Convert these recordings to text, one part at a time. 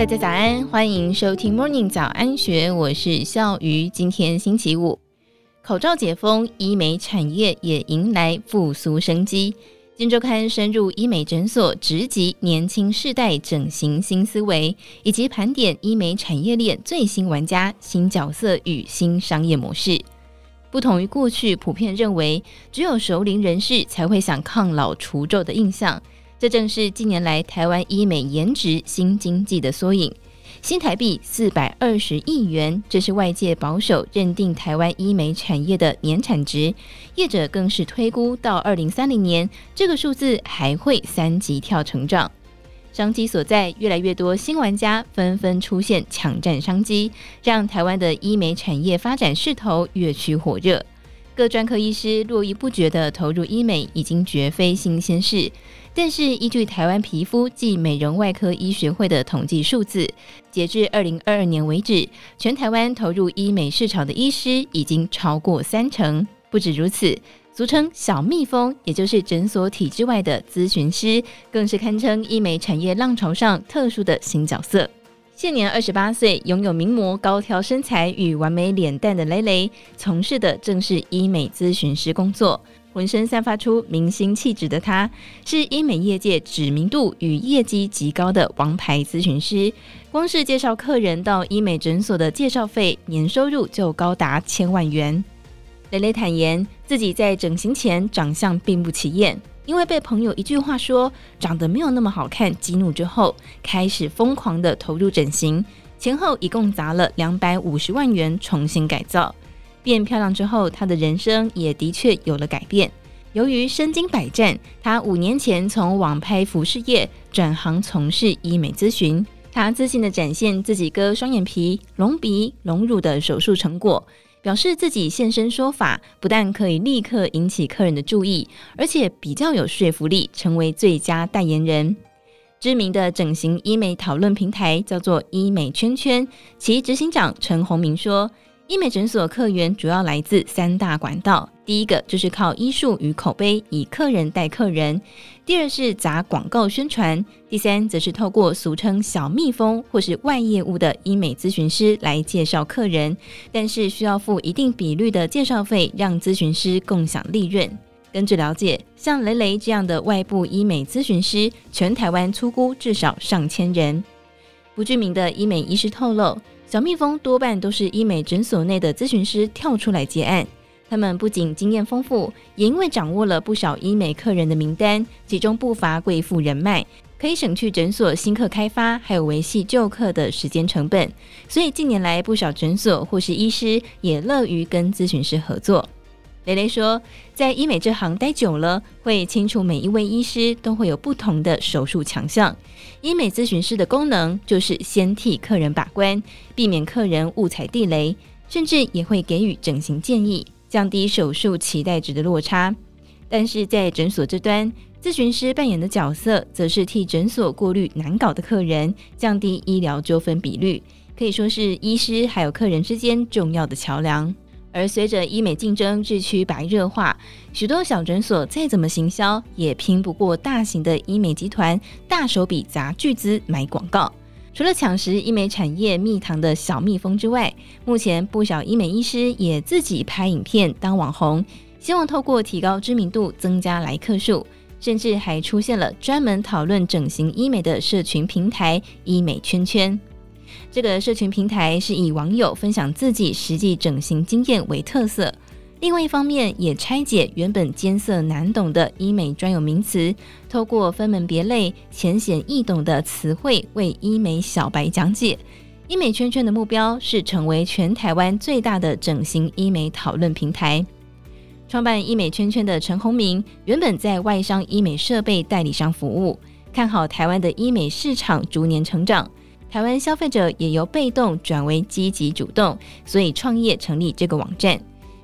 大家早安，欢迎收听 Morning 早安学，我是笑鱼。今天星期五，口罩解封，医美产业也迎来复苏生机。今周刊深入医美诊所，直击年轻世代整形新思维，以及盘点医美产业链最新玩家、新角色与新商业模式。不同于过去普遍认为只有熟龄人士才会想抗老除皱的印象，这正是近年来台湾医美颜值新经济的缩影。新台币四百二十亿元，这是外界保守认定台湾医美产业的年产值，业者更是推估到二零三零年，这个数字还会三级跳成长。商机所在，越来越多新玩家纷纷出现，抢占商机，让台湾的医美产业发展势头越趋火热。各专科医师络绎不绝地投入医美，已经绝非新鲜事。但是，依据台湾皮肤暨美容外科医学会的统计数字，截至二零二二年为止，全台湾投入医美市场的医师已经超过三成。不止如此。俗称小蜜蜂，也就是诊所体制外的咨询师，更是堪称医美产业浪潮上特殊的新角色。现年二十八岁，拥有名模高挑身材与完美脸蛋的蕾蕾，从事的正是医美咨询师工作。浑身散发出明星气质的她，是医美业界知名度与业绩极高的王牌咨询师。光是介绍客人到医美诊所的介绍费，年收入就高达千万元。蕾蕾坦言，自己在整形前长相并不起眼，因为被朋友一句话说长得没有那么好看激怒之后，开始疯狂的投入整形，前后一共砸了两百五十万元重新改造。变漂亮之后，他的人生也的确有了改变。由于身经百战，他五年前从网拍服饰业转行从事医美咨询，他自信的展现自己割双眼皮、隆鼻、隆乳的手术成果。表示自己现身说法，不但可以立刻引起客人的注意，而且比较有说服力，成为最佳代言人。知名的整形医美讨论平台叫做医美圈圈，其执行长陈宏明说。医美诊所客源主要来自三大管道，第一个就是靠医术与口碑，以客人带客人；第二是砸广告宣传；第三则是透过俗称小蜜蜂或是外业务的医美咨询师来介绍客人，但是需要付一定比率的介绍费，让咨询师共享利润。根据了解，像雷雷这样的外部医美咨询师，全台湾粗估至少上千人。不具名的医美医师透露。小蜜蜂多半都是医美诊所内的咨询师跳出来接案，他们不仅经验丰富，也因为掌握了不少医美客人的名单，其中不乏贵妇人脉，可以省去诊所新客开发还有维系旧客的时间成本。所以近年来，不少诊所或是医师也乐于跟咨询师合作。雷雷说，在医美这行待久了，会清楚每一位医师都会有不同的手术强项。医美咨询师的功能就是先替客人把关，避免客人误踩地雷，甚至也会给予整形建议，降低手术期待值的落差。但是在诊所这端，咨询师扮演的角色，则是替诊所过滤难搞的客人，降低医疗纠纷比率，可以说是医师还有客人之间重要的桥梁。而随着医美竞争日趋白热化，许多小诊所再怎么行销，也拼不过大型的医美集团大手笔砸巨资买广告。除了抢食医美产业蜜糖的小蜜蜂之外，目前不少医美医师也自己拍影片当网红，希望透过提高知名度增加来客数，甚至还出现了专门讨论整形医美的社群平台“医美圈圈”。这个社群平台是以网友分享自己实际整形经验为特色，另外一方面也拆解原本艰涩难懂的医美专有名词，透过分门别类、浅显易懂的词汇为医美小白讲解。医美圈圈的目标是成为全台湾最大的整形医美讨论平台。创办医美圈圈的陈宏明原本在外商医美设备代理商服务，看好台湾的医美市场逐年成长。台湾消费者也由被动转为积极主动，所以创业成立这个网站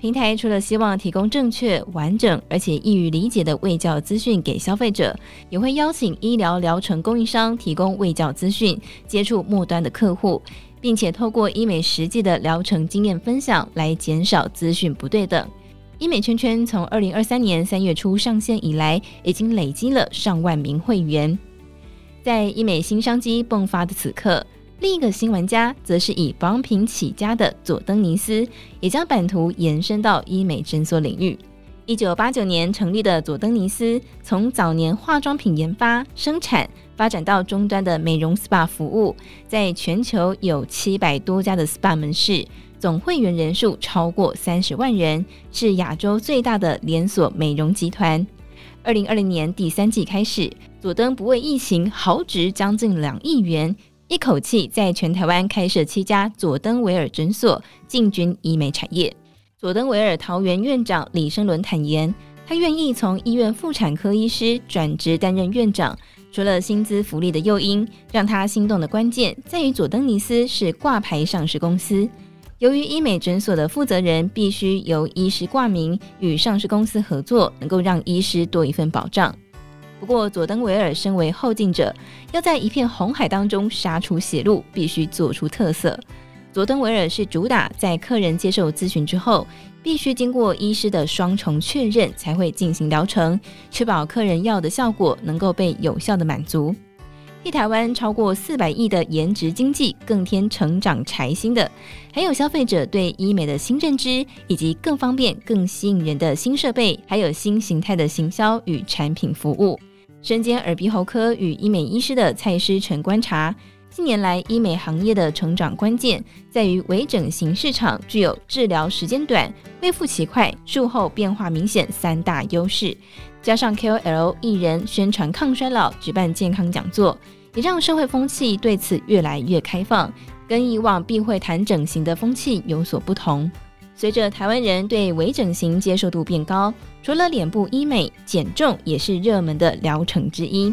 平台。除了希望提供正确、完整而且易于理解的卫教资讯给消费者，也会邀请医疗疗程供应商提供卫教资讯，接触末端的客户，并且透过医美实际的疗程经验分享来减少资讯不对等。医美圈圈从二零二三年三月初上线以来，已经累积了上万名会员。在医美新商机迸发的此刻，另一个新玩家则是以保养品起家的佐登尼斯，也将版图延伸到医美诊所领域。一九八九年成立的佐登尼斯，从早年化妆品研发、生产，发展到终端的美容 SPA 服务，在全球有七百多家的 SPA 门市，总会员人数超过三十万人，是亚洲最大的连锁美容集团。二零二零年第三季开始，佐登不畏疫情，豪掷将近两亿元。一口气在全台湾开设七家佐登维尔诊所，进军医美产业。佐登维尔桃园院长李生伦坦言，他愿意从医院妇产科医师转职担任院长，除了薪资福利的诱因，让他心动的关键在于佐登尼斯是挂牌上市公司。由于医美诊所的负责人必须由医师挂名，与上市公司合作，能够让医师多一份保障。不过，佐登维尔身为后进者，要在一片红海当中杀出血路，必须做出特色。佐登维尔是主打在客人接受咨询之后，必须经过医师的双重确认才会进行疗程，确保客人要的效果能够被有效的满足。替台湾超过四百亿的颜值经济更添成长柴心的，还有消费者对医美的新认知，以及更方便、更吸引人的新设备，还有新形态的行销与产品服务。身兼耳鼻喉科与医美医师的蔡诗纯观察，近年来医美行业的成长关键在于微整形市场具有治疗时间短、恢复期快、术后变化明显三大优势，加上 KOL 艺人宣传抗衰老、举办健康讲座，也让社会风气对此越来越开放，跟以往避讳谈整形的风气有所不同。随着台湾人对微整形接受度变高，除了脸部医美，减重也是热门的疗程之一。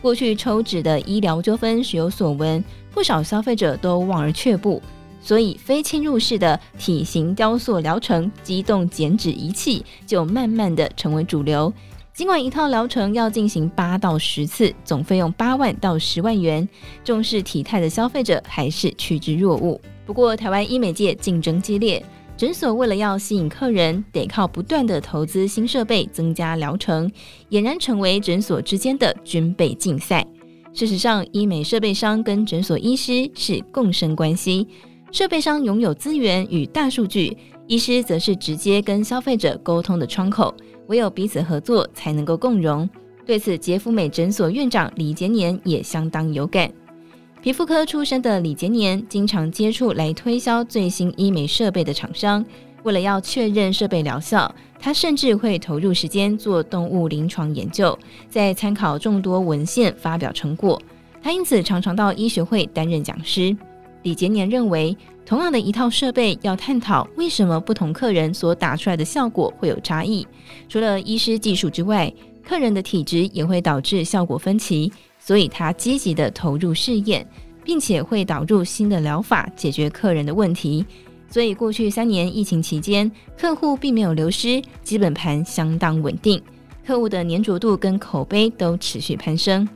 过去抽脂的医疗纠纷时有所闻，不少消费者都望而却步，所以非侵入式的体型雕塑疗程、机动减脂仪器就慢慢的成为主流。尽管一套疗程要进行八到十次，总费用八万到十万元，重视体态的消费者还是趋之若鹜。不过，台湾医美界竞争激烈。诊所为了要吸引客人，得靠不断的投资新设备，增加疗程，俨然成为诊所之间的军备竞赛。事实上，医美设备商跟诊所医师是共生关系，设备商拥有资源与大数据，医师则是直接跟消费者沟通的窗口，唯有彼此合作，才能够共荣。对此，杰福美诊所院长李杰年也相当有感。皮肤科出身的李杰年，经常接触来推销最新医美设备的厂商。为了要确认设备疗效，他甚至会投入时间做动物临床研究，再参考众多文献发表成果。他因此常常到医学会担任讲师。李杰年认为，同样的一套设备，要探讨为什么不同客人所打出来的效果会有差异。除了医师技术之外，客人的体质也会导致效果分歧。所以他积极地投入试验，并且会导入新的疗法解决客人的问题。所以过去三年疫情期间，客户并没有流失，基本盘相当稳定，客户的粘着度跟口碑都持续攀升。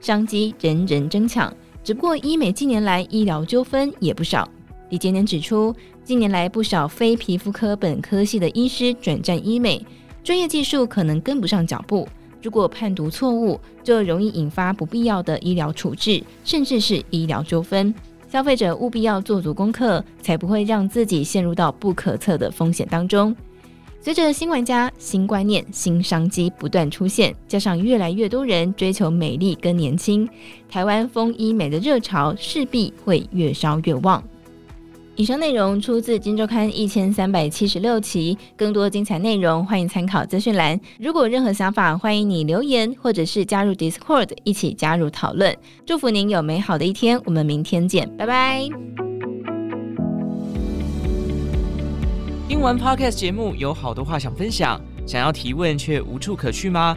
商机人人争抢，只不过医美近年来医疗纠纷也不少。李杰年指出，近年来不少非皮肤科本科系的医师转战医美，专业技术可能跟不上脚步。如果判读错误，就容易引发不必要的医疗处置，甚至是医疗纠纷。消费者务必要做足功课，才不会让自己陷入到不可测的风险当中。随着新玩家、新观念、新商机不断出现，加上越来越多人追求美丽跟年轻，台湾风医美的热潮势必会越烧越旺。以上内容出自《金周刊》一千三百七十六期，更多精彩内容欢迎参考资讯栏。如果有任何想法，欢迎你留言或者是加入 Discord 一起加入讨论。祝福您有美好的一天，我们明天见，拜拜。听完 Podcast 节目，有好多话想分享，想要提问却无处可去吗？